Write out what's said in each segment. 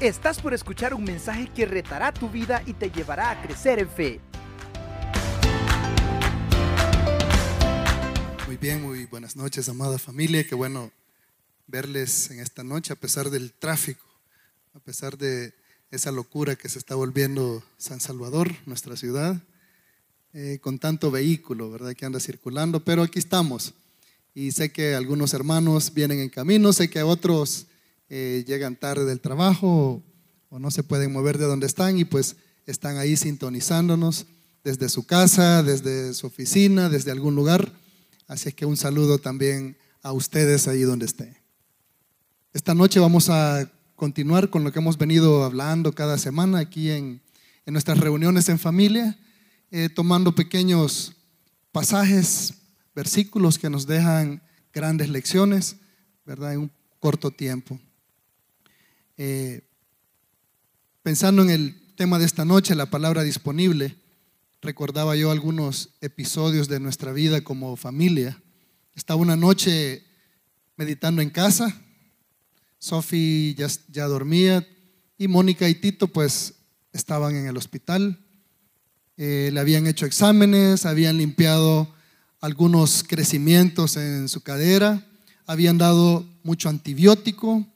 Estás por escuchar un mensaje que retará tu vida y te llevará a crecer en fe. Muy bien, muy buenas noches, amada familia. Qué bueno verles en esta noche a pesar del tráfico, a pesar de esa locura que se está volviendo San Salvador, nuestra ciudad, eh, con tanto vehículo, ¿verdad? Que anda circulando, pero aquí estamos. Y sé que algunos hermanos vienen en camino, sé que otros eh, llegan tarde del trabajo o, no se pueden mover de donde están y pues están ahí sintonizándonos desde su casa, desde su oficina, desde algún lugar. Así que un saludo también a ustedes ahí donde estén. Esta noche vamos a continuar con lo que hemos venido hablando cada semana aquí en, nuestras reuniones en familia, eh, tomando pequeños pasajes, versículos que nos dejan grandes lecciones, ¿verdad? En un corto tiempo. Eh, pensando en el tema de esta noche, la palabra disponible, recordaba yo algunos episodios de nuestra vida como familia. Estaba una noche meditando en casa, Sophie ya, ya dormía y Mónica y Tito pues estaban en el hospital. Eh, le habían hecho exámenes, habían limpiado algunos crecimientos en su cadera, habían dado mucho antibiótico,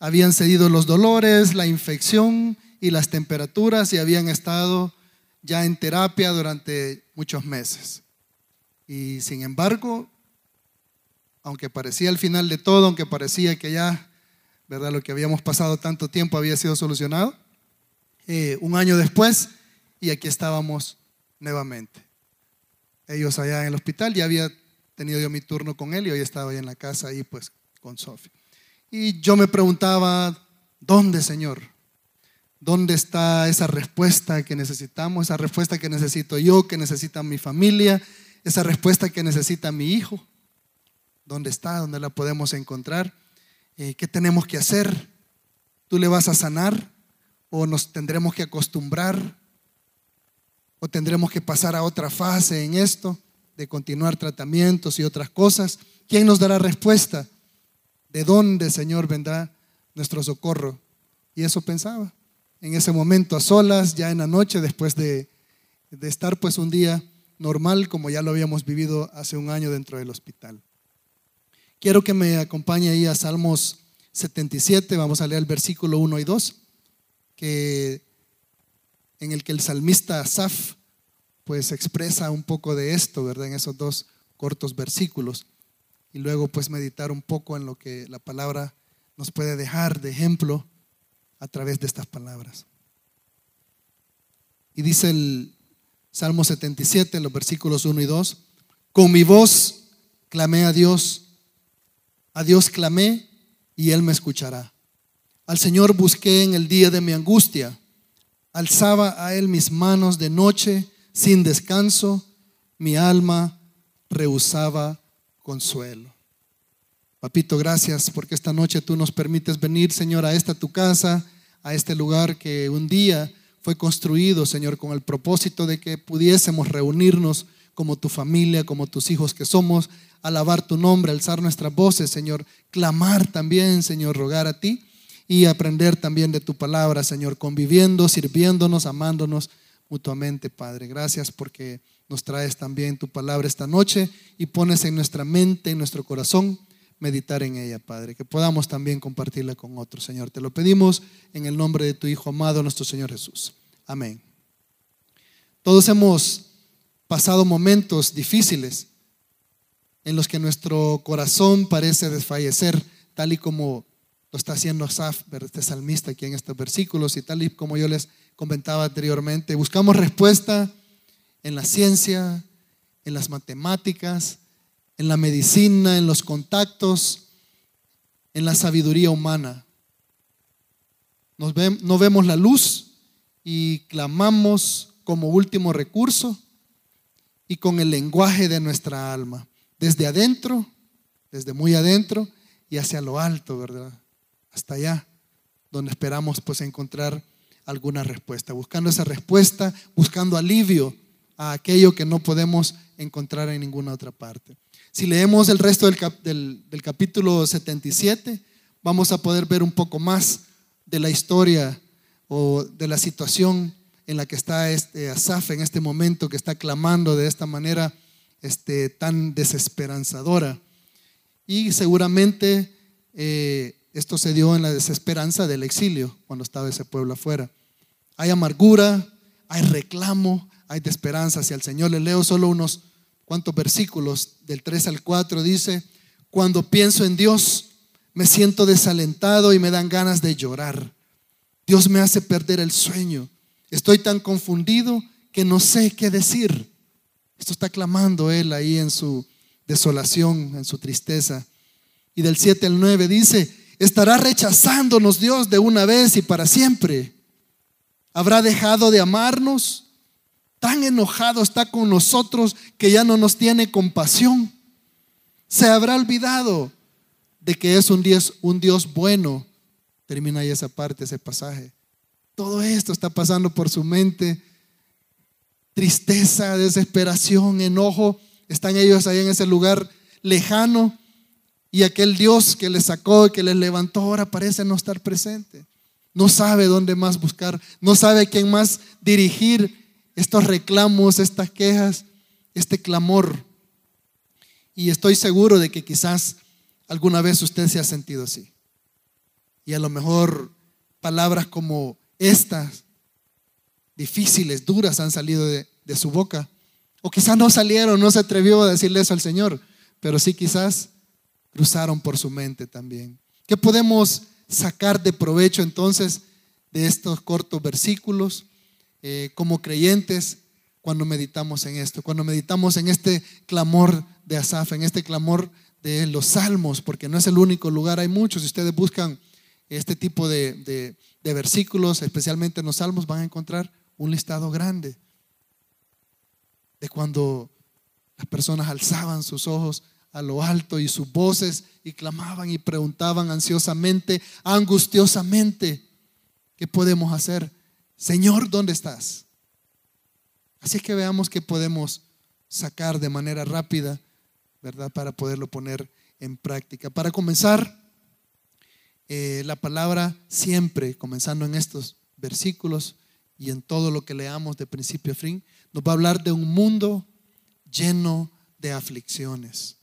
habían cedido los dolores, la infección y las temperaturas y habían estado ya en terapia durante muchos meses. Y sin embargo, aunque parecía el final de todo, aunque parecía que ya, ¿verdad? Lo que habíamos pasado tanto tiempo había sido solucionado, eh, un año después, y aquí estábamos nuevamente. Ellos allá en el hospital, ya había tenido yo mi turno con él y hoy estaba ahí en la casa, ahí pues con Sofía. Y yo me preguntaba, ¿dónde, Señor? ¿Dónde está esa respuesta que necesitamos? Esa respuesta que necesito yo, que necesita mi familia, esa respuesta que necesita mi hijo. ¿Dónde está? ¿Dónde la podemos encontrar? Eh, ¿Qué tenemos que hacer? ¿Tú le vas a sanar? ¿O nos tendremos que acostumbrar? ¿O tendremos que pasar a otra fase en esto de continuar tratamientos y otras cosas? ¿Quién nos dará respuesta? ¿De dónde, Señor, vendrá nuestro socorro? Y eso pensaba. En ese momento, a solas, ya en la noche, después de, estar pues un día normal como ya lo habíamos vivido hace un año dentro del hospital. Quiero que me acompañe ahí a Salmos 77, vamos a leer el versículo 1 y 2, que, en el que el salmista Asaf pues expresa un poco de esto, ¿verdad? En esos dos cortos versículos y luego pues meditar un poco en lo que la palabra nos puede dejar de ejemplo a través de estas palabras. Y dice el Salmo 77, los versículos 1 y 2, con mi voz clamé a Dios, a Dios clamé y Él me escuchará. Al Señor busqué en el día de mi angustia, alzaba a Él mis manos de noche sin descanso, mi alma rehusaba consuelo. Papito, gracias porque esta noche tú nos permites venir, Señor, a esta tu casa, a este lugar que un día fue construido, Señor, con el propósito de que pudiésemos reunirnos como tu familia, como tus hijos que somos, alabar tu nombre, alzar nuestras voces, Señor, clamar también, Señor, rogar a ti y aprender también de tu palabra, Señor, conviviendo, sirviéndonos, amándonos mutuamente, Padre. Gracias porque nos traes también tu palabra esta noche y pones en nuestra mente, en nuestro corazón, meditar en ella, Padre. Que podamos también compartirla con otros, Señor. Te lo pedimos en el nombre de tu Hijo amado, nuestro Señor Jesús. Amén. Todos hemos pasado momentos difíciles en los que nuestro corazón parece desfallecer, tal y como lo está haciendo Asaf, este salmista aquí en estos versículos, y tal y como yo les comentaba anteriormente. Buscamos respuesta en la ciencia, en las matemáticas, en la medicina, en los contactos, en la sabiduría humana. no vemos la luz y clamamos como último recurso y con el lenguaje de nuestra alma, desde adentro, desde muy adentro y hacia lo alto, ¿verdad? Hasta allá, donde esperamos pues encontrar alguna respuesta, buscando esa respuesta, buscando alivio a aquello que no podemos encontrar en ninguna otra parte. Si leemos el resto del, capítulo 77, vamos a poder ver un poco más de la historia o de la situación en la que está este Asaf en este momento, que está clamando de esta manera este, tan desesperanzadora. Y seguramente eh, esto se dio en la desesperanza del exilio, cuando estaba ese pueblo afuera. Hay amargura, hay reclamo, hay esperanza hacia el Señor. Le leo solo unos cuantos versículos, del 3 al 4, dice, cuando pienso en Dios, me siento desalentado y me dan ganas de llorar. Dios me hace perder el sueño. Estoy tan confundido que no sé qué decir. Esto está clamando él ahí en su desolación, en su tristeza. Y del 7 al 9 dice, estará rechazándonos Dios de una vez y para siempre. ¿Habrá dejado de amarnos? Tan enojado está con nosotros que ya no nos tiene compasión. Se habrá olvidado de que es un Dios, un Dios bueno. Termina ahí esa parte, ese pasaje. Todo esto está pasando por su mente tristeza, desesperación, enojo. Están ellos ahí en ese lugar lejano y aquel Dios que les sacó y que les levantó ahora parece no estar presente. No sabe dónde más buscar, no sabe quién más dirigir estos reclamos, estas quejas, este clamor. Y estoy seguro de que quizás alguna vez usted se ha sentido así. Y a lo mejor palabras como estas difíciles, duras han salido de, su boca. O quizás no salieron, no se atrevió a decirle eso al Señor, pero sí quizás cruzaron por su mente también. ¿Qué podemos sacar de provecho entonces de estos cortos versículos eh, como creyentes cuando meditamos en esto? Cuando meditamos en este clamor de Asaf, en este clamor de los salmos, porque no es el único lugar, hay muchos. Si ustedes buscan este tipo de versículos, especialmente en los salmos, van a encontrar un listado grande de cuando las personas alzaban sus ojos a lo alto y sus voces y clamaban y preguntaban ansiosamente, angustiosamente, ¿qué podemos hacer? Señor, ¿dónde estás? Así que veamos qué podemos sacar de manera rápida, ¿verdad? Para poderlo poner en práctica. Para comenzar, eh, la palabra siempre, comenzando en estos versículos, y en todo lo que leamos de principio a fin, nos va a hablar de un mundo lleno de aflicciones.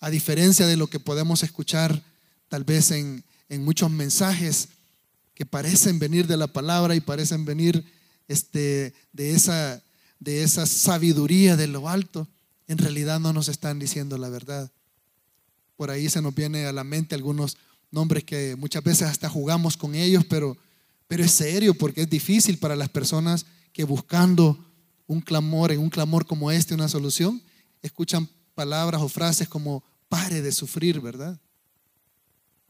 A diferencia de lo que podemos escuchar tal vez en, en muchos mensajes que parecen venir de la palabra y parecen venir este, de, esa, de esa sabiduría de lo alto, en realidad no nos están diciendo la verdad. Por ahí se nos viene a la mente algunos nombres que muchas veces hasta jugamos con ellos, pero pero es serio porque es difícil para las personas que buscando un clamor, en un clamor como este, una solución, escuchan palabras o frases como pare de sufrir, ¿verdad?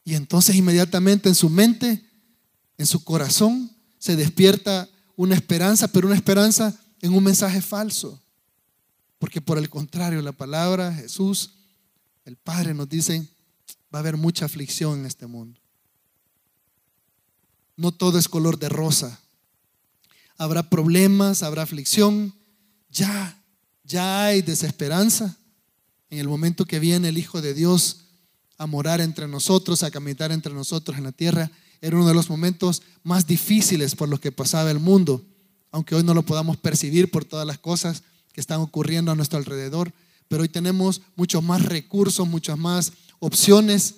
Y entonces inmediatamente en su mente, en su corazón, se despierta una esperanza, pero una esperanza en un mensaje falso. Porque por el contrario, la palabra Jesús, el Padre nos dice, va a haber mucha aflicción en este mundo no todo es color de rosa. Habrá problemas, habrá aflicción. Ya, ya hay desesperanza. En el momento que viene el Hijo de Dios a morar entre nosotros, a caminar entre nosotros en la tierra, era uno de los momentos más difíciles por los que pasaba el mundo, aunque hoy no lo podamos percibir por todas las cosas que están ocurriendo a nuestro alrededor, pero hoy tenemos muchos más recursos, muchas más opciones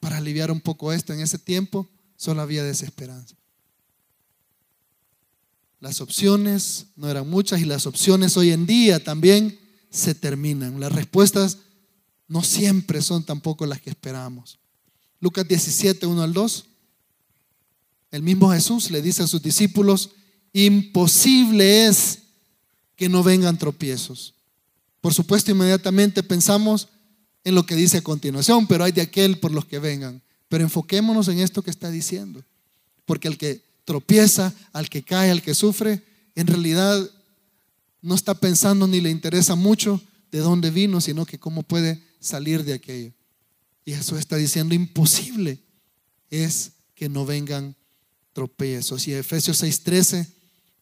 para aliviar un poco esto. En ese tiempo solo había desesperanza. Las opciones no eran muchas y las opciones hoy en día también se terminan. Las respuestas no siempre son tampoco las que esperamos. Lucas 17, 1 al 2. El mismo Jesús le dice a sus discípulos, imposible es que no vengan tropiezos. Por supuesto, inmediatamente pensamos en lo que dice a continuación, pero hay de aquel por los que vengan. Pero enfoquémonos en esto que está diciendo. Porque al que tropieza, al que cae, al que sufre, en realidad no está pensando ni le interesa mucho de dónde vino, sino que cómo puede salir de aquello. Y eso está diciendo imposible es que no vengan tropiezos. Y Efesios 6:13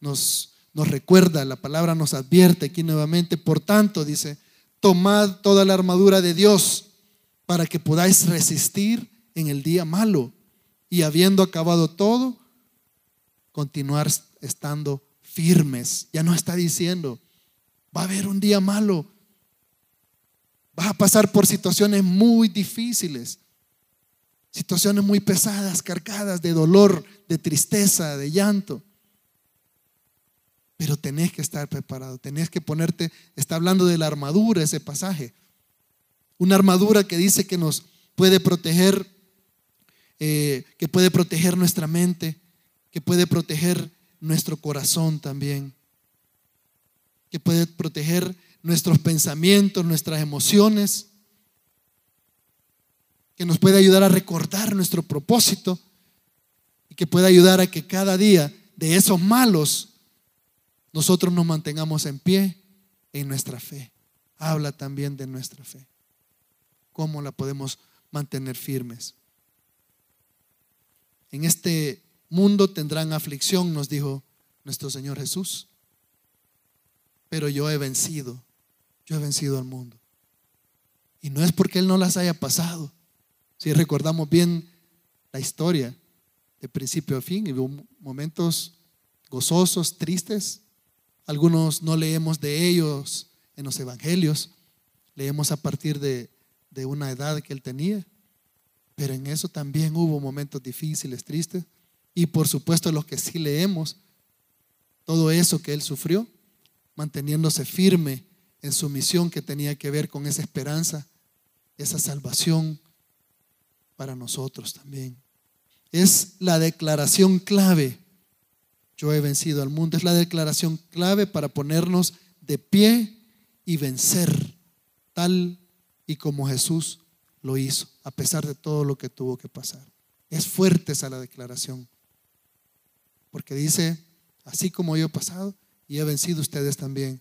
nos, nos recuerda, la palabra nos advierte aquí nuevamente, por tanto dice, tomad toda la armadura de Dios para que podáis resistir en el día malo y habiendo acabado todo, continuar estando firmes. Ya no está diciendo, va a haber un día malo, vas a pasar por situaciones muy difíciles, situaciones muy pesadas, cargadas de dolor, de tristeza, de llanto. Pero tenés que estar preparado, tenés que ponerte, está hablando de la armadura ese pasaje. Una armadura que dice que nos puede proteger, eh, que puede proteger nuestra mente, que puede proteger nuestro corazón también, que puede proteger nuestros pensamientos, nuestras emociones, que nos puede ayudar a recordar nuestro propósito y que puede ayudar a que cada día de esos malos nosotros nos mantengamos en pie en nuestra fe. Habla también de nuestra fe. ¿Cómo la podemos mantener firmes? En este mundo tendrán aflicción, nos dijo nuestro Señor Jesús. Pero yo he vencido yo he vencido al mundo. Y no es porque Él no las haya pasado. Si recordamos bien la historia, de principio a fin, hubo momentos gozosos, tristes. Algunos no leemos de ellos en los evangelios, leemos a partir de, de una edad que Él tenía. Pero en eso también hubo momentos difíciles, tristes. Y por supuesto los que sí leemos, todo eso que Él sufrió, manteniéndose firme en su misión que tenía que ver con esa esperanza, esa salvación para nosotros también. Es la declaración clave. Yo he vencido al mundo. Es la declaración clave para ponernos de pie y vencer, tal y como Jesús lo hizo, a pesar de todo lo que tuvo que pasar. Es fuerte esa la declaración. Porque dice, así como yo he pasado y he vencido, ustedes también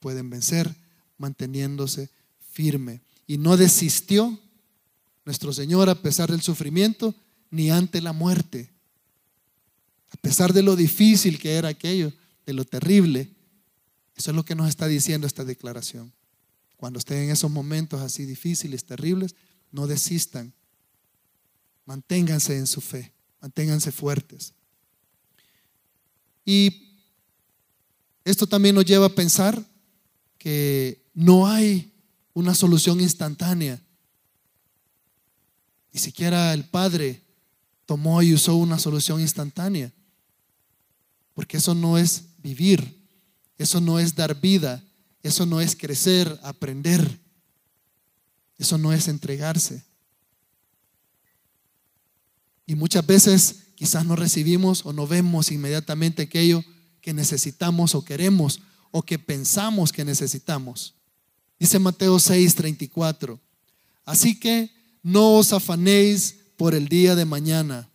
pueden vencer manteniéndose firme. Y no desistió nuestro Señor a pesar del sufrimiento ni ante la muerte. A pesar de lo difícil que era aquello, de lo terrible. Eso es lo que nos está diciendo esta declaración. Cuando estén en esos momentos así difíciles, terribles, no desistan. Manténganse en su fe, manténganse fuertes. Y esto también nos lleva a pensar que no hay una solución instantánea. Ni siquiera el Padre tomó y usó una solución instantánea. Porque eso no es vivir, eso no es dar vida, eso no es crecer, aprender, eso no es entregarse. Y muchas veces quizás no recibimos o no vemos inmediatamente aquello que necesitamos o queremos o que pensamos que necesitamos. Dice Mateo 6, 34. Así que no os afanéis por el día de mañana,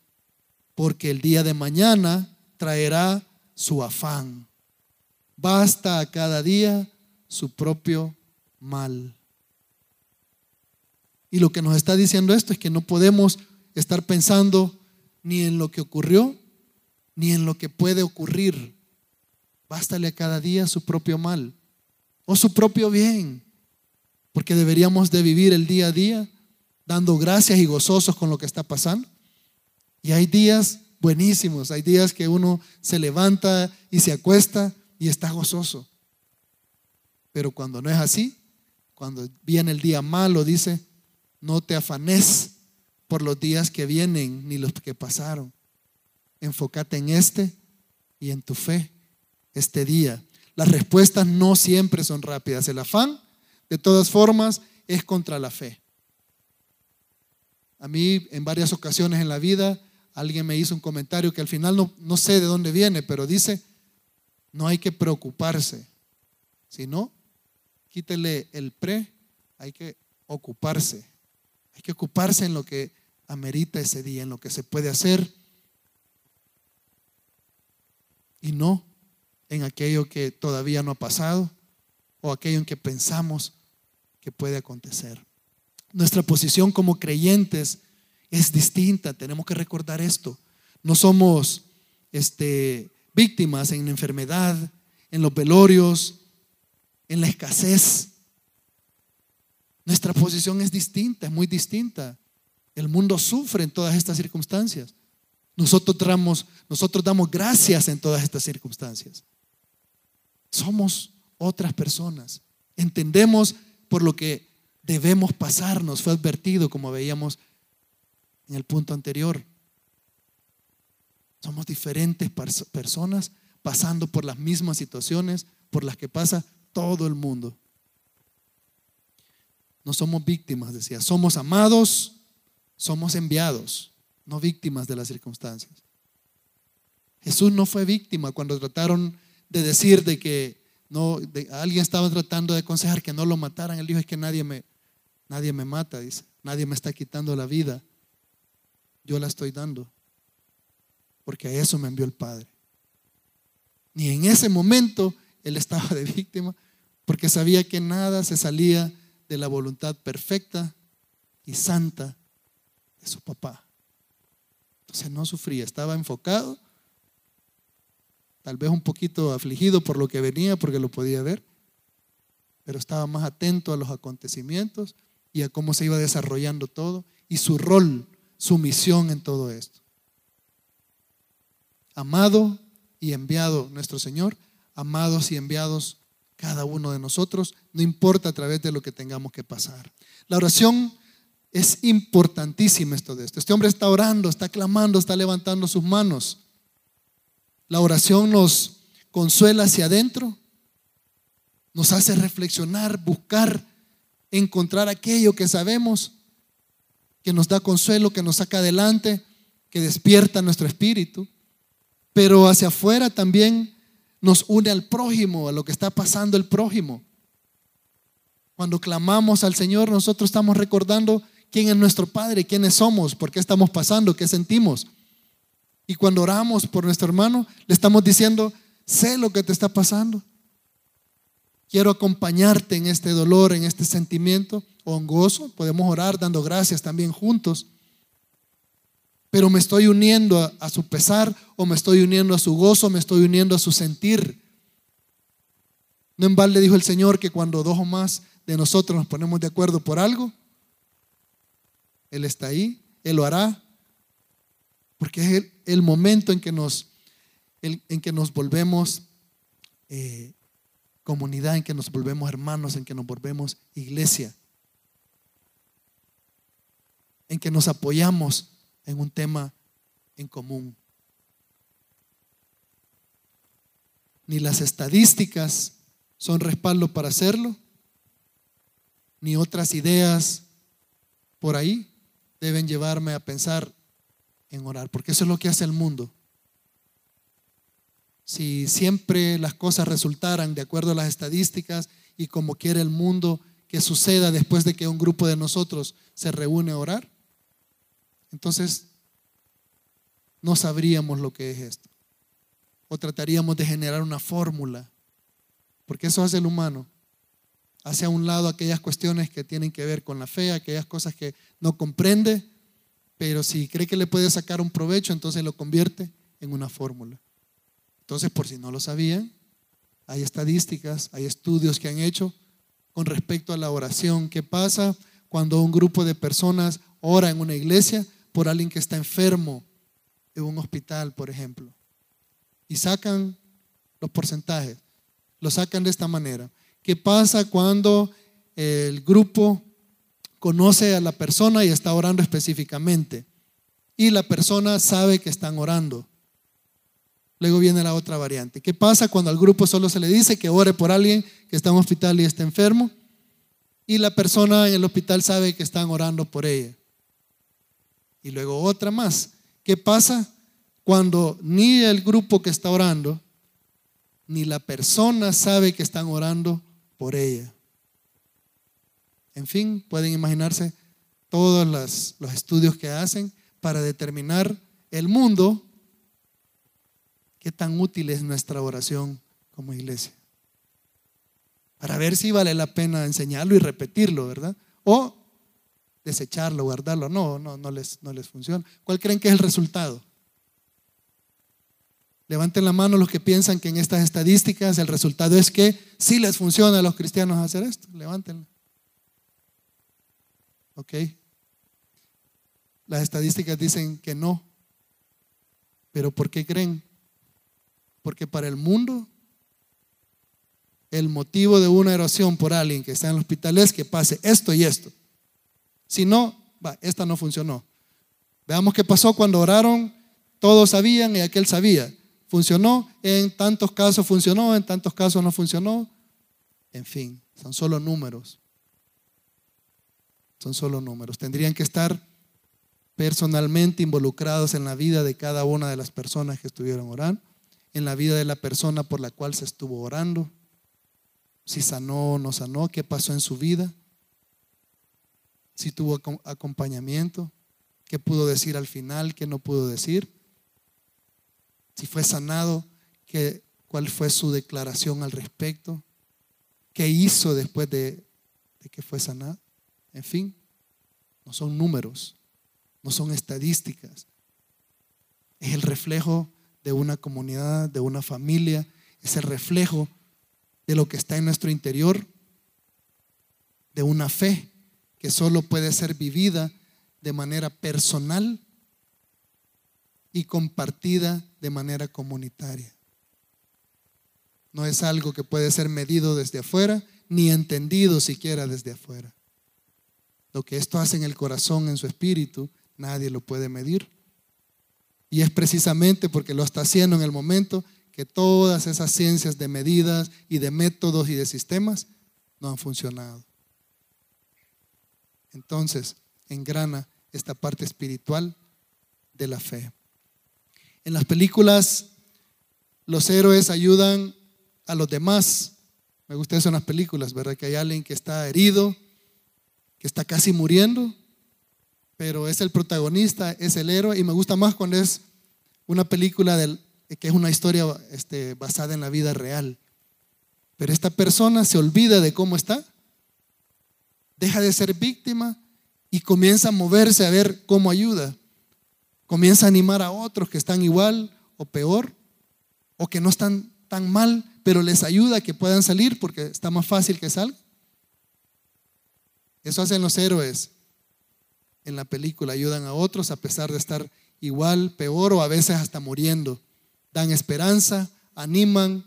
porque el día de mañana traerá su afán. Basta a cada día su propio mal. Y lo que nos está diciendo esto es que no podemos estar pensando ni en lo que ocurrió, ni en lo que puede ocurrir. Bástale a cada día su propio mal o su propio bien porque deberíamos de vivir el día a día dando gracias y gozosos con lo que está pasando. Y hay días buenísimos, hay días que uno se levanta y se acuesta y está gozoso. Pero cuando no es así, cuando viene el día malo, dice, no te afanes por los días que vienen ni los que pasaron. Enfócate en este y en tu fe este día. Las respuestas no siempre son rápidas. El afán de todas formas, es contra la fe. A mí en varias ocasiones en la vida alguien me hizo un comentario que al final no, no sé de dónde viene, pero dice, no hay que preocuparse, sino quítele el pre, hay que ocuparse. Hay que ocuparse en lo que amerita ese día, en lo que se puede hacer y no en aquello que todavía no ha pasado o aquello en que pensamos que puede acontecer. Nuestra posición como creyentes es distinta, tenemos que recordar esto. No somos este, víctimas en enfermedad, en los velorios, en la escasez. Nuestra posición es distinta, es muy distinta. El mundo sufre en todas estas circunstancias. Nosotros damos, nosotros damos gracias en todas estas circunstancias. Somos otras personas. Entendemos por lo que debemos pasar. Nos fue advertido, como veíamos en el punto anterior. Somos diferentes personas pasando por las mismas situaciones por las que pasa todo el mundo. No somos víctimas, decía. Somos amados, somos enviados, no víctimas de las circunstancias. Jesús no fue víctima cuando trataron de decir de que no, alguien estaba tratando de aconsejar que no lo mataran. Él dijo es que nadie me, nadie me mata, dice. Nadie me está quitando la vida. Yo la estoy dando. Porque a eso me envió el Padre. Ni en ese momento él estaba de víctima, porque sabía que nada se salía de la voluntad perfecta y santa de su papá. Entonces no sufría, estaba enfocado tal vez un poquito afligido por lo que venía, porque lo podía ver, pero estaba más atento a los acontecimientos y a cómo se iba desarrollando todo y su rol, su misión en todo esto. Amado y enviado nuestro Señor, amados y enviados cada uno de nosotros, no importa a través de lo que tengamos que pasar. La oración es importantísima esto de esto. Este hombre está orando, está clamando, está levantando sus manos. La oración nos consuela hacia adentro, nos hace reflexionar, buscar, encontrar aquello que sabemos, que nos da consuelo, que nos saca adelante, que despierta nuestro espíritu. Pero hacia afuera también nos une al prójimo, a lo que está pasando el prójimo. Cuando clamamos al Señor, nosotros estamos recordando quién es nuestro Padre, quiénes somos, por qué estamos pasando, qué sentimos. Y cuando oramos por nuestro hermano, le estamos diciendo, sé lo que te está pasando. Quiero acompañarte en este dolor, en este sentimiento o en gozo. Podemos orar dando gracias también juntos. Pero me estoy uniendo a, su pesar o me estoy uniendo a su gozo, me estoy uniendo a su sentir. No en balde dijo el Señor que cuando dos o más de nosotros nos ponemos de acuerdo por algo, Él está ahí, Él lo hará, porque es el, momento en que nos, en que nos volvemos eh, comunidad, en que nos volvemos hermanos, en que nos volvemos iglesia, en que nos apoyamos en un tema en común. Ni las estadísticas son respaldo para hacerlo, ni otras ideas por ahí deben llevarme a pensar en orar, porque eso es lo que hace el mundo. Si siempre las cosas resultaran de acuerdo a las estadísticas y como quiere el mundo que suceda después de que un grupo de nosotros se reúne a orar, entonces no sabríamos lo que es esto. O trataríamos de generar una fórmula, porque eso hace el humano. Hace a un lado aquellas cuestiones que tienen que ver con la fe, aquellas cosas que no comprende pero si cree que le puede sacar un provecho, entonces lo convierte en una fórmula. Entonces, por si no lo sabían, hay estadísticas, hay estudios que han hecho con respecto a la oración. ¿Qué pasa cuando un grupo de personas ora en una iglesia por alguien que está enfermo en un hospital, por ejemplo? Y sacan los porcentajes. Lo sacan de esta manera. ¿Qué pasa cuando el grupo conoce a la persona y está orando específicamente. Y la persona sabe que están orando. Luego viene la otra variante. ¿Qué pasa cuando al grupo solo se le dice que ore por alguien que está en un hospital y está enfermo? Y la persona en el hospital sabe que están orando por ella. Y luego otra más. ¿Qué pasa cuando ni el grupo que está orando, ni la persona sabe que están orando por ella? En fin, pueden imaginarse todos los, estudios que hacen para determinar el mundo, qué tan útil es nuestra oración como iglesia. Para ver si vale la pena enseñarlo y repetirlo, ¿verdad? O desecharlo, guardarlo. No, no, no les, no les funciona. ¿Cuál creen que es el resultado? Levanten la mano los que piensan que en estas estadísticas el resultado es que sí les funciona a los cristianos hacer esto. Levántenlo. ¿Ok? Las estadísticas dicen que no. ¿Pero por qué creen? Porque para el mundo el motivo de una oración por alguien que está en el hospital es que pase esto y esto. Si no, va, esta no funcionó. Veamos qué pasó cuando oraron, todos sabían y aquel sabía. Funcionó, en tantos casos funcionó, en tantos casos no funcionó. En fin, son solo números. Son solo números. Tendrían que estar personalmente involucrados en la vida de cada una de las personas que estuvieron orando, en la vida de la persona por la cual se estuvo orando, si sanó o no sanó, qué pasó en su vida, si tuvo acompañamiento, qué pudo decir al final, qué no pudo decir, si fue sanado, qué, cuál fue su declaración al respecto, qué hizo después de, de que fue sanado. En fin, no son números, no son estadísticas. Es el reflejo de una comunidad, de una familia, es el reflejo de lo que está en nuestro interior, de una fe que solo puede ser vivida de manera personal y compartida de manera comunitaria. No es algo que puede ser medido desde afuera, ni entendido siquiera desde afuera. Lo que esto hace en el corazón, en su espíritu, Nadie lo puede medir. Y es precisamente porque lo está haciendo en el momento que todas esas ciencias de medidas y de métodos y de sistemas no han funcionado. Entonces, engrana esta parte espiritual de la fe. En las películas, los héroes ayudan a los demás. Me gustan esas las películas, ¿verdad? Que hay alguien que está herido, que está casi muriendo, pero es el protagonista, es el héroe, y me gusta más cuando es una película del, que es una historia este, basada en la vida real. Pero esta persona se olvida de cómo está, deja de ser víctima y comienza a moverse a ver cómo ayuda. Comienza a animar a otros que están igual o peor, o que no están tan mal, pero les ayuda a que puedan salir porque está más fácil que salgan. Eso hacen los héroes en la película, ayudan a otros a pesar de estar igual, peor o a veces hasta muriendo. Dan esperanza, animan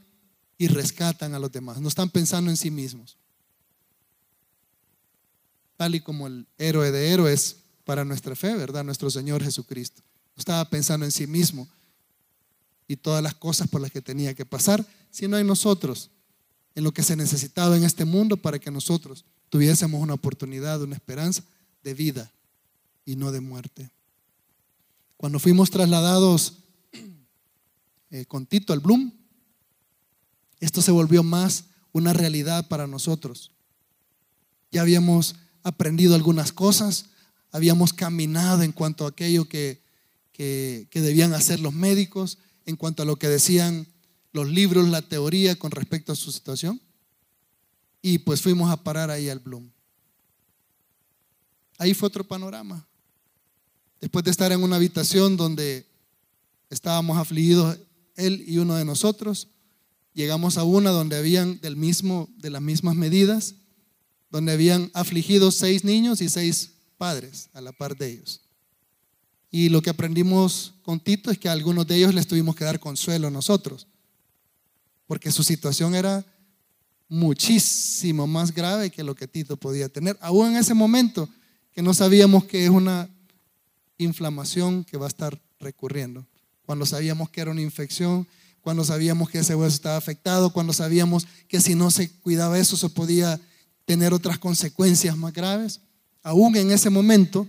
y rescatan a los demás. No están pensando en sí mismos. Tal y como el héroe de héroes para nuestra fe, ¿verdad? Nuestro Señor Jesucristo. No estaba pensando en sí mismo y todas las cosas por las que tenía que pasar, sino en nosotros, en lo que se necesitaba en este mundo para que nosotros tuviésemos una oportunidad, una esperanza de vida y no de muerte. Cuando fuimos trasladados eh, con Tito al Bloom, esto se volvió más una realidad para nosotros. Ya habíamos aprendido algunas cosas, habíamos caminado en cuanto a aquello que, que, que debían hacer los médicos, en cuanto a lo que decían los libros, la teoría con respecto a su situación. Y pues fuimos a parar ahí al Bloom. Ahí fue otro panorama. Después de estar en una habitación donde estábamos afligidos él y uno de nosotros, llegamos a una donde habían del mismo, de las mismas medidas, donde habían afligido seis niños y seis padres a la par de ellos. Y lo que aprendimos con Tito es que a algunos de ellos les tuvimos que dar consuelo nosotros, porque su situación era muchísimo más grave que lo que Tito podía tener, aún en ese momento que no sabíamos que es una inflamación que va a estar recurriendo. Cuando sabíamos que era una infección, cuando sabíamos que ese hueso estaba afectado, cuando sabíamos que si no se cuidaba eso se podía tener otras consecuencias más graves. Aún en ese momento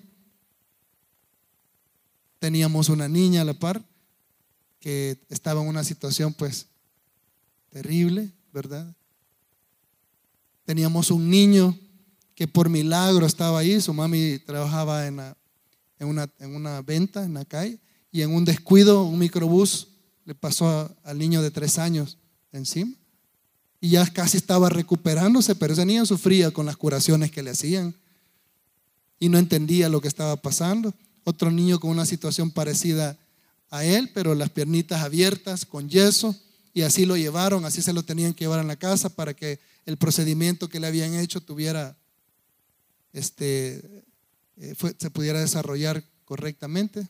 teníamos una niña a la par que estaba en una situación pues terrible, ¿verdad? Teníamos un niño que por milagro estaba ahí, su mami trabajaba en una, en una venta en la calle y en un descuido un microbús le pasó al niño de tres años encima y ya casi estaba recuperándose, pero ese niño sufría con las curaciones que le hacían y no entendía lo que estaba pasando. Otro niño con una situación parecida a él, pero las piernitas abiertas con yeso y así lo llevaron, así se lo tenían que llevar a la casa para que el procedimiento que le habían hecho tuviera este eh, se pudiera desarrollar correctamente.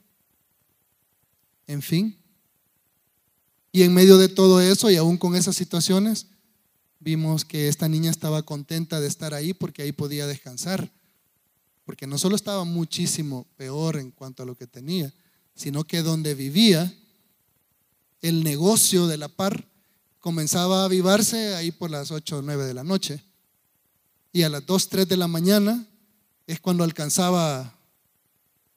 En fin, Y en medio de todo eso y aún con esas situaciones, vimos que esta niña estaba contenta de estar ahí porque ahí podía descansar. Porque no solo estaba muchísimo peor en cuanto a lo que tenía, sino que donde vivía, el negocio de la par comenzaba a avivarse ahí por las 8 o 9 de la noche. Y a las 2, 3 de la mañana es cuando alcanzaba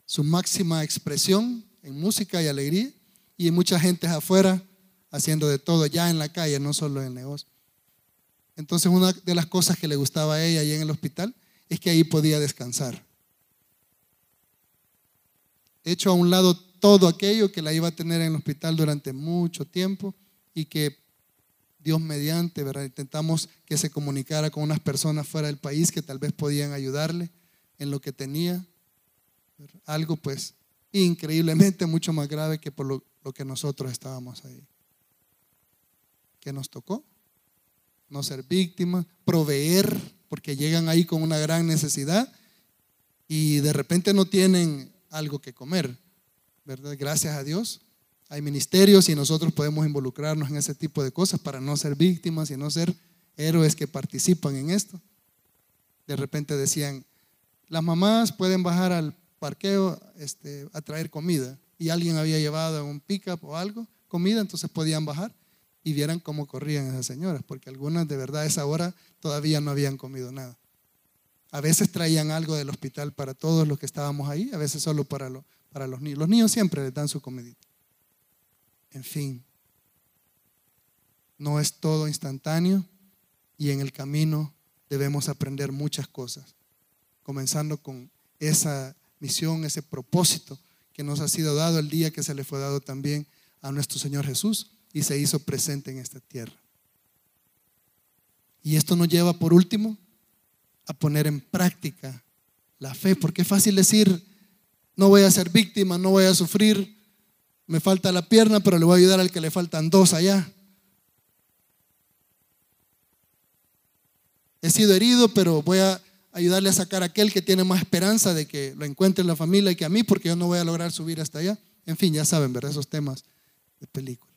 su máxima expresión en música y alegría. Y mucha gente afuera haciendo de todo, ya en la calle, no solo en el negocio. Entonces una de las cosas que le gustaba a ella ahí en el hospital es que ahí podía descansar. Hecho a un lado todo aquello que la iba a tener en el hospital durante mucho tiempo y que Dios mediante, ¿verdad? Intentamos que se comunicara con unas personas fuera del país que tal vez podían ayudarle en lo que tenía. Algo pues increíblemente mucho más grave que por lo, lo que nosotros estábamos ahí. ¿Qué nos tocó? No ser víctimas, proveer, porque llegan ahí con una gran necesidad y de repente no tienen algo que comer, ¿verdad? Gracias a Dios. Hay ministerios y nosotros podemos involucrarnos en ese tipo de cosas para no ser víctimas y no ser héroes que participan en esto. De repente decían, las mamás pueden bajar al parqueo este, a traer comida y alguien había llevado un pickup o algo comida, entonces podían bajar y vieran cómo corrían esas señoras, porque algunas de verdad a esa hora todavía no habían comido nada. A veces traían algo del hospital para todos los que estábamos ahí, a veces solo para, para los niños. Los niños siempre les dan su comidita. En fin, no es todo instantáneo y en el camino debemos aprender muchas cosas, comenzando con esa misión, ese propósito que nos ha sido dado el día que se le fue dado también a nuestro Señor Jesús y se hizo presente en esta tierra. Y esto nos lleva, por último, a poner en práctica la fe, porque es fácil decir, no voy a ser víctima, no voy a sufrir, me falta la pierna, pero le voy a ayudar al que le faltan dos allá. He sido herido, pero voy a ayudarle a sacar a aquel que tiene más esperanza de que lo encuentre en la familia que a mí, porque yo no voy a lograr subir hasta allá. En fin, ya saben, ¿verdad? Esos temas de película.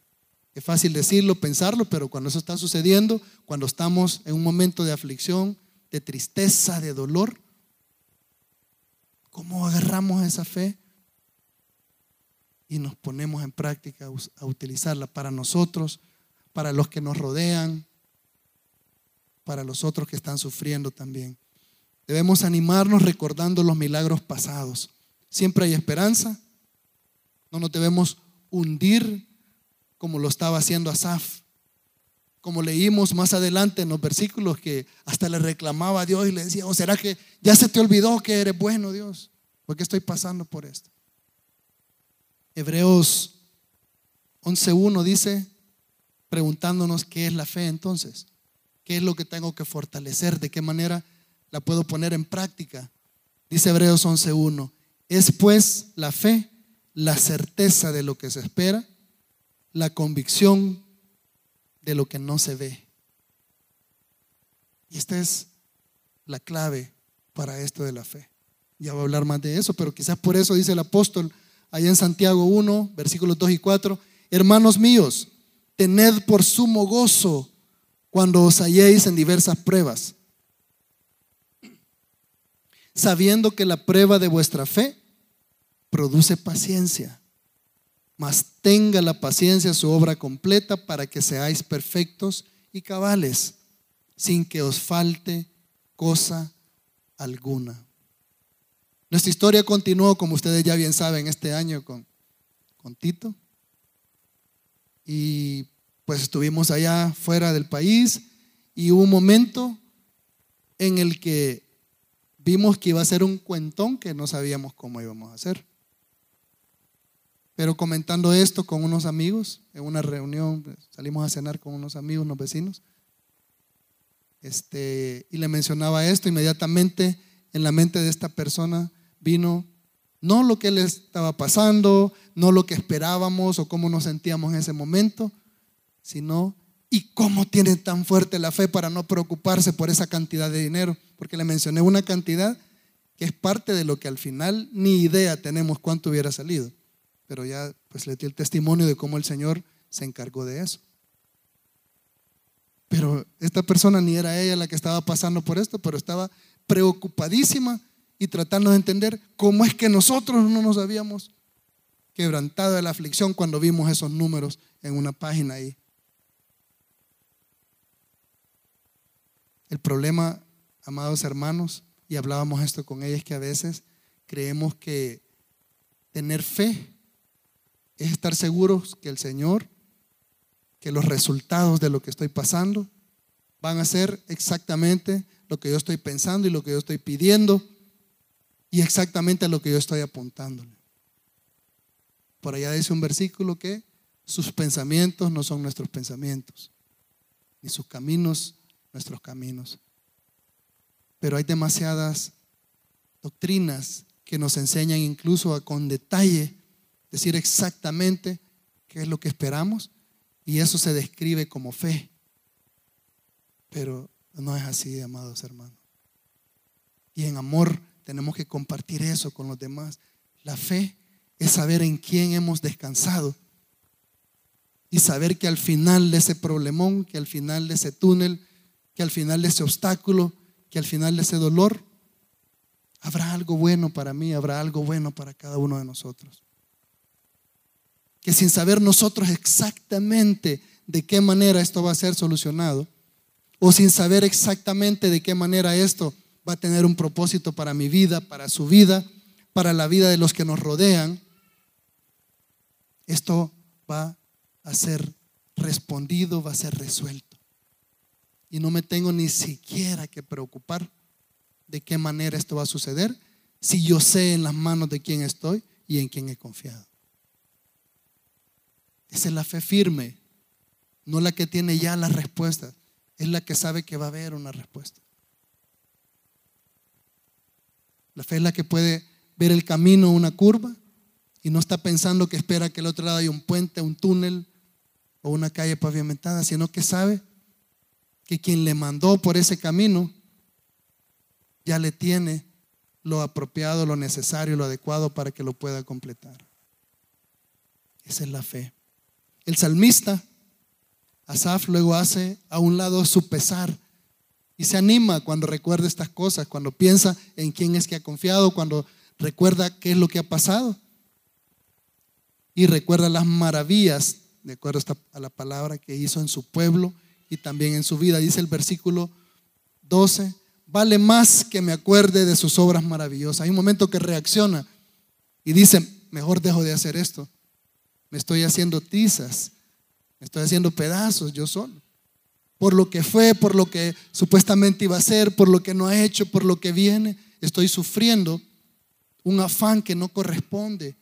Es fácil decirlo, pensarlo, pero cuando eso está sucediendo, cuando estamos en un momento de aflicción, de tristeza, de dolor, ¿cómo agarramos esa fe y nos ponemos en práctica a utilizarla para nosotros, para los que nos rodean, para los otros que están sufriendo también? Debemos animarnos recordando los milagros pasados. Siempre hay esperanza. No nos debemos hundir como lo estaba haciendo Asaf. Como leímos más adelante en los versículos que hasta le reclamaba a Dios y le decía, ¿o será que ya se te olvidó que eres bueno, Dios? ¿Por qué estoy pasando por esto? Hebreos 11.1 dice, preguntándonos qué es la fe entonces, qué es lo que tengo que fortalecer, de qué manera la puedo poner en práctica. Dice Hebreos 11.1, es pues la fe la certeza de lo que se espera la convicción de lo que no se ve. Y esta es la clave para esto de la fe. Ya voy a hablar más de eso, pero quizás por eso dice el apóstol allá en Santiago 1, versículos 2 y 4, hermanos míos, tened por sumo gozo cuando os halléis en diversas pruebas, sabiendo que la prueba de vuestra fe produce paciencia mas tenga la paciencia su obra completa para que seáis perfectos y cabales, sin que os falte cosa alguna. Nuestra historia continuó, como ustedes ya bien saben, este año con, con Tito. Y pues estuvimos allá fuera del país y hubo un momento en el que vimos que iba a ser un cuentón que no sabíamos cómo íbamos a hacer. Pero comentando esto con unos amigos, en una reunión, pues, salimos a cenar con unos amigos, unos vecinos, este, y le mencionaba esto, inmediatamente en la mente de esta persona vino no lo que le estaba pasando, no lo que esperábamos o cómo nos sentíamos en ese momento, sino y cómo tiene tan fuerte la fe para no preocuparse por esa cantidad de dinero, porque le mencioné una cantidad que es parte de lo que al final ni idea tenemos cuánto hubiera salido pero ya pues le di el testimonio de cómo el Señor se encargó de eso. Pero esta persona ni era ella la que estaba pasando por esto, pero estaba preocupadísima y tratando de entender cómo es que nosotros no nos habíamos quebrantado de la aflicción cuando vimos esos números en una página ahí. El problema, amados hermanos, y hablábamos esto con ella, es que a veces creemos que tener fe es estar seguros que el Señor, que los resultados de lo que estoy pasando van a ser exactamente lo que yo estoy pensando y lo que yo estoy pidiendo y exactamente lo que yo estoy apuntándole. Por allá dice un versículo que sus pensamientos no son nuestros pensamientos, ni sus caminos nuestros caminos. Pero hay demasiadas doctrinas que nos enseñan incluso a con detalle decir exactamente qué es lo que esperamos y eso se describe como fe. Pero no es así, amados hermanos. Y en amor tenemos que compartir eso con los demás. La fe es saber en quién hemos descansado y saber que al final de ese problemón, que al final de ese túnel, que al final de ese obstáculo, que al final de ese dolor, habrá algo bueno para mí, habrá algo bueno para cada uno de nosotros. Que sin saber nosotros exactamente de qué manera esto va a ser solucionado, o sin saber exactamente de qué manera esto va a tener un propósito para mi vida, para su vida, para la vida de los que nos rodean, esto va a ser respondido, va a ser resuelto. Y no me tengo ni siquiera que preocupar de qué manera esto va a suceder si yo sé en las manos de quién estoy y en quién he confiado. Esa es la fe firme, no la que tiene ya las respuestas, es la que sabe que va a haber una respuesta. La fe es la que puede ver el camino, una curva, y no está pensando que espera que al otro lado haya un puente, un túnel o una calle pavimentada, sino que sabe que quien le mandó por ese camino ya le tiene lo apropiado, lo necesario, lo adecuado para que lo pueda completar. Esa es la fe. El salmista, Asaf, luego hace a un lado su pesar y se anima cuando recuerda estas cosas, cuando piensa en quién es que ha confiado, cuando recuerda qué es lo que ha pasado. Y recuerda las maravillas, de acuerdo a la palabra que hizo en su pueblo y también en su vida. Dice el versículo 12, vale más que me acuerde de sus obras maravillosas. Hay un momento que reacciona y dice, mejor dejo de hacer esto. Me estoy haciendo tizas, me estoy haciendo pedazos yo solo por lo que fue, por lo que supuestamente iba a ser, por lo que no ha hecho, por lo que viene. Estoy sufriendo un afán que no corresponde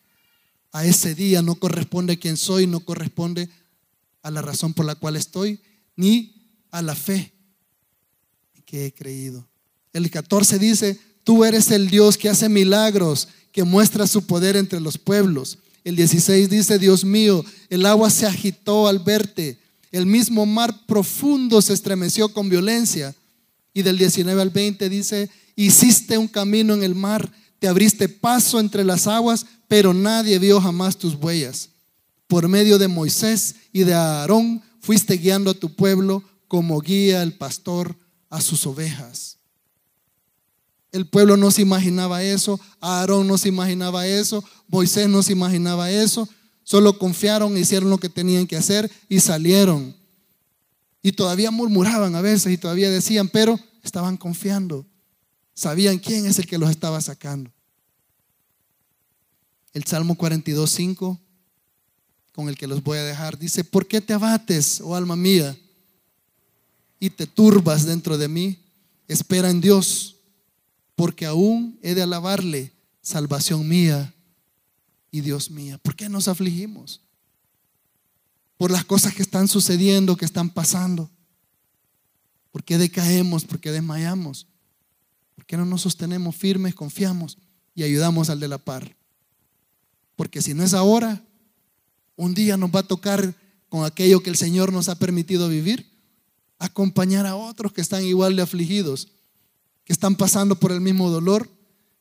a ese día, no corresponde a quien soy, no corresponde a la razón por la cual estoy, ni a la fe que he creído. El 14 dice, tú eres el Dios que hace milagros, que muestra su poder entre los pueblos. El 16 dice, Dios mío, el agua se agitó al verte el mismo mar profundo se estremeció con violencia. Y del 19 al 20 dice, hiciste un camino en el mar, te abriste paso entre las aguas, pero nadie vio jamás tus huellas. Por medio de Moisés y de Aarón fuiste guiando a tu pueblo como guía el pastor a sus ovejas. El pueblo no se imaginaba eso, Aarón no se imaginaba eso, Moisés no se imaginaba eso, Solo confiaron, hicieron lo que tenían que hacer y salieron. Y todavía murmuraban a veces y todavía decían, pero estaban confiando. Sabían quién es el que los estaba sacando. El Salmo 42, 5, con el que los voy a dejar, dice, ¿por qué te abates, oh alma mía, y te turbas dentro de mí? Espera en Dios, porque aún he de alabarle, salvación mía y Dios mía. ¿Por qué nos afligimos? Por las cosas que están sucediendo, que están pasando. ¿Por qué decaemos? ¿Por qué desmayamos? ¿Por qué no nos sostenemos firmes, confiamos y ayudamos al de la par? Porque si no es ahora, un día nos va a tocar con aquello que el Señor nos ha permitido vivir, acompañar a otros que están igual de afligidos, que están pasando por el mismo dolor,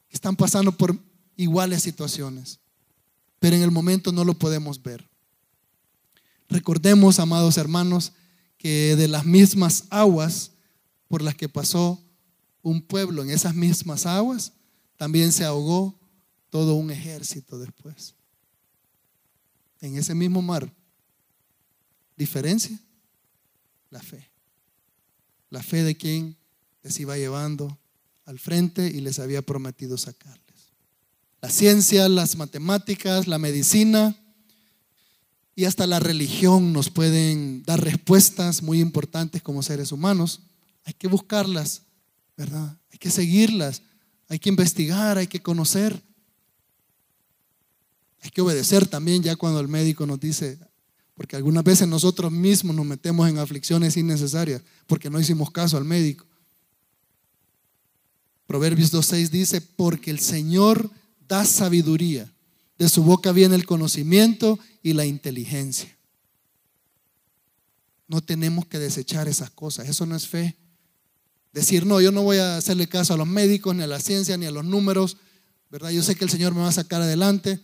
que están pasando por iguales situaciones pero en el momento no lo podemos ver. Recordemos, amados hermanos, que de las mismas aguas por las que pasó un pueblo, en esas mismas aguas, también se ahogó todo un ejército después. En ese mismo mar. ¿Diferencia? La fe. La fe de quien les iba llevando al frente y les había prometido sacarles. La ciencia, las matemáticas, la medicina y hasta la religión nos pueden dar respuestas muy importantes como seres humanos. Hay que buscarlas, ¿verdad? Hay que seguirlas, hay que investigar, hay que conocer. Hay que obedecer también ya cuando el médico nos dice, porque algunas veces nosotros mismos nos metemos en aflicciones innecesarias porque no hicimos caso al médico. Proverbios 2.6 dice, porque el Señor da sabiduría, de su boca viene el conocimiento y la inteligencia. No tenemos que desechar esas cosas, eso no es fe. Decir, no, yo no voy a hacerle caso a los médicos, ni a la ciencia, ni a los números, ¿verdad? Yo sé que el Señor me va a sacar adelante.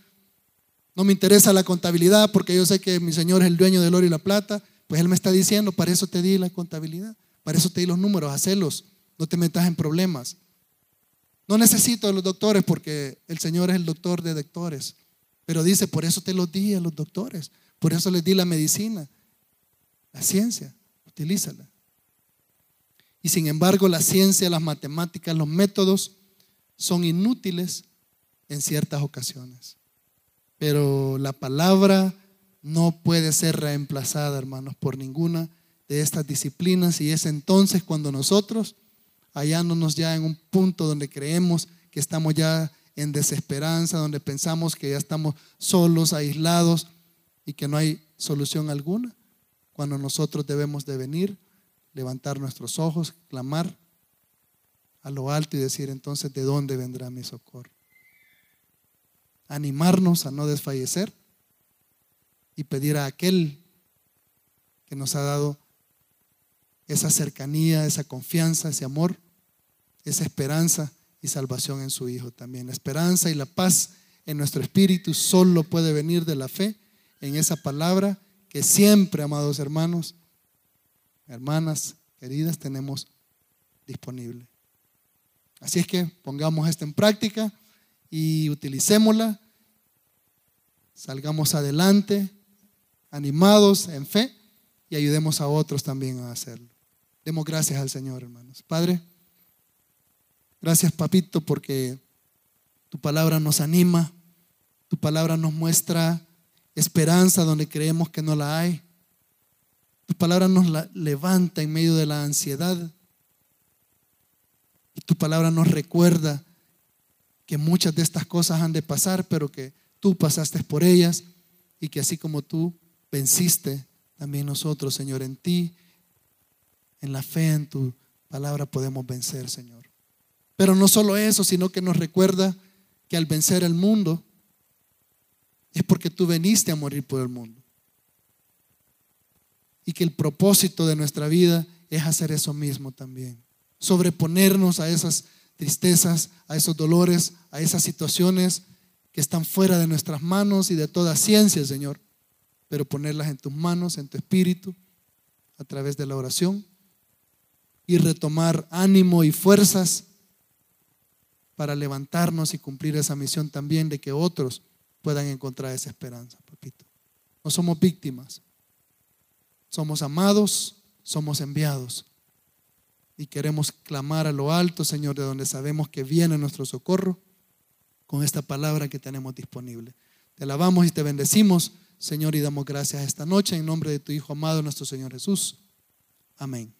No me interesa la contabilidad porque yo sé que mi Señor es el dueño del oro y la plata. Pues Él me está diciendo, para eso te di la contabilidad, para eso te di los números, hacelos, no te metas en problemas. No necesito a los doctores porque el Señor es el doctor de doctores. Pero dice, por eso te los di a los doctores, por eso les di la medicina, la ciencia, utilízala. Y sin embargo, la ciencia, las matemáticas, los métodos son inútiles en ciertas ocasiones. Pero la palabra no puede ser reemplazada, hermanos, por ninguna de estas disciplinas y es entonces cuando nosotros hallándonos ya en un punto donde creemos que estamos ya en desesperanza, donde pensamos que ya estamos solos, aislados y que no hay solución alguna, cuando nosotros debemos de venir, levantar nuestros ojos, clamar a lo alto y decir entonces, ¿de dónde vendrá mi socorro? Animarnos a no desfallecer y pedir a aquel que nos ha dado esa cercanía, esa confianza, ese amor, esa esperanza y salvación en su Hijo también. La esperanza y la paz en nuestro espíritu solo puede venir de la fe en esa palabra que siempre, amados hermanos, hermanas queridas, tenemos disponible. Así es que pongamos esto en práctica y utilicémosla, salgamos adelante, animados en fe y ayudemos a otros también a hacerlo. Demos gracias al Señor, hermanos. Padre, gracias, papito, porque tu palabra nos anima, tu palabra nos muestra esperanza donde creemos que no la hay. Tu palabra nos levanta en medio de la ansiedad. Y tu palabra nos recuerda que muchas de estas cosas han de pasar, pero que tú pasaste por ellas y que así como tú venciste, también nosotros, Señor, en ti en la fe en tu palabra podemos vencer, Señor. Pero no solo eso, sino que nos recuerda que al vencer el mundo es porque tú veniste a morir por el mundo. Y que el propósito de nuestra vida es hacer eso mismo también. Sobreponernos a esas tristezas, a esos dolores, a esas situaciones que están fuera de nuestras manos y de toda ciencia, Señor. Pero ponerlas en tus manos, en tu espíritu, a través de la oración y retomar ánimo y fuerzas para levantarnos y cumplir esa misión también de que otros puedan encontrar esa esperanza, papito. No somos víctimas, somos amados, somos enviados. Y queremos clamar a lo alto, Señor, de donde sabemos que viene nuestro socorro, con esta palabra que tenemos disponible. Te alabamos y te bendecimos, Señor, y damos gracias esta noche en nombre de tu Hijo amado, nuestro Señor Jesús. Amén.